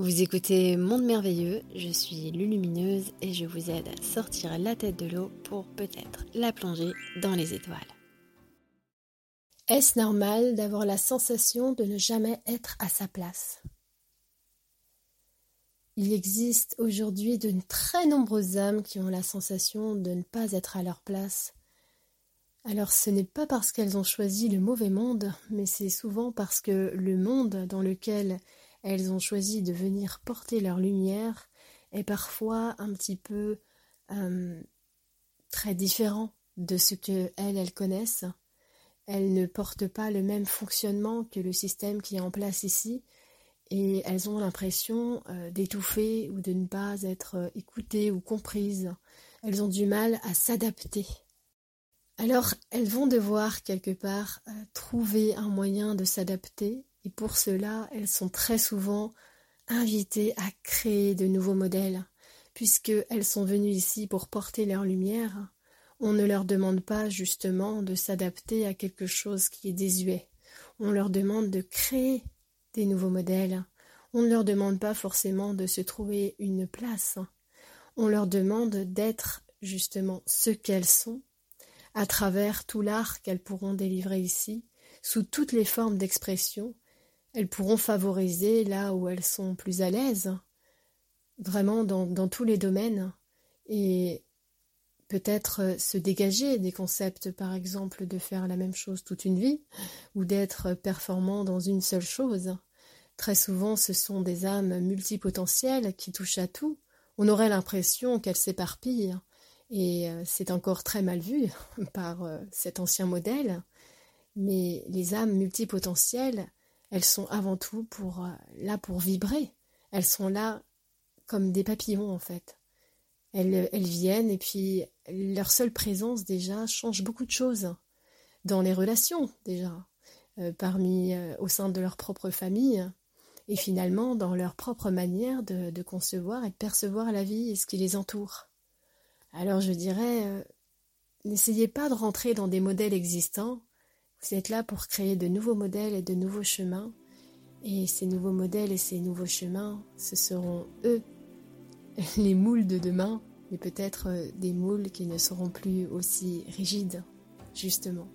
Vous écoutez Monde Merveilleux, je suis Lulumineuse et je vous aide à sortir la tête de l'eau pour peut-être la plonger dans les étoiles. Est-ce normal d'avoir la sensation de ne jamais être à sa place? Il existe aujourd'hui de très nombreuses âmes qui ont la sensation de ne pas être à leur place. Alors ce n'est pas parce qu'elles ont choisi le mauvais monde, mais c'est souvent parce que le monde dans lequel elles ont choisi de venir porter leur lumière est parfois un petit peu euh, très différent de ce que elles, connaissent. Elles ne portent pas le même fonctionnement que le système qui est en place ici et elles ont l'impression euh, d'étouffer ou de ne pas être euh, écoutées ou comprises. Elles ont du mal à s'adapter. Alors elles vont devoir quelque part trouver un moyen de s'adapter et pour cela, elles sont très souvent invitées à créer de nouveaux modèles, puisqu'elles sont venues ici pour porter leur lumière. On ne leur demande pas justement de s'adapter à quelque chose qui est désuet. On leur demande de créer des nouveaux modèles. On ne leur demande pas forcément de se trouver une place. On leur demande d'être justement ce qu'elles sont à travers tout l'art qu'elles pourront délivrer ici, sous toutes les formes d'expression, elles pourront favoriser là où elles sont plus à l'aise, vraiment dans, tous les domaines, et peut-être euh, se dégager des concepts, par exemple, de faire la même chose toute une vie, ou d'être performant dans une seule chose. Très souvent, ce sont des âmes multipotentielles qui touchent à tout. On aurait l'impression qu'elles s'éparpillent, et euh, c'est encore très mal vu par euh, cet ancien modèle. Mais les âmes multipotentielles, elles sont avant tout euh, là pour vibrer. Elles sont là comme des papillons en fait. Elles, viennent et puis leur seule présence déjà change beaucoup de choses dans les relations déjà, euh, parmi euh, au sein de leur propre famille et finalement dans leur propre manière de, concevoir et de percevoir la vie et ce qui les entoure. Alors je dirais, n'essayez pas de rentrer dans des modèles existants vous êtes là pour créer de nouveaux modèles et de nouveaux chemins. Et ces nouveaux modèles et ces nouveaux chemins, ce seront eux, les moules de demain, mais peut-être euh, des moules qui ne seront plus aussi rigides, justement.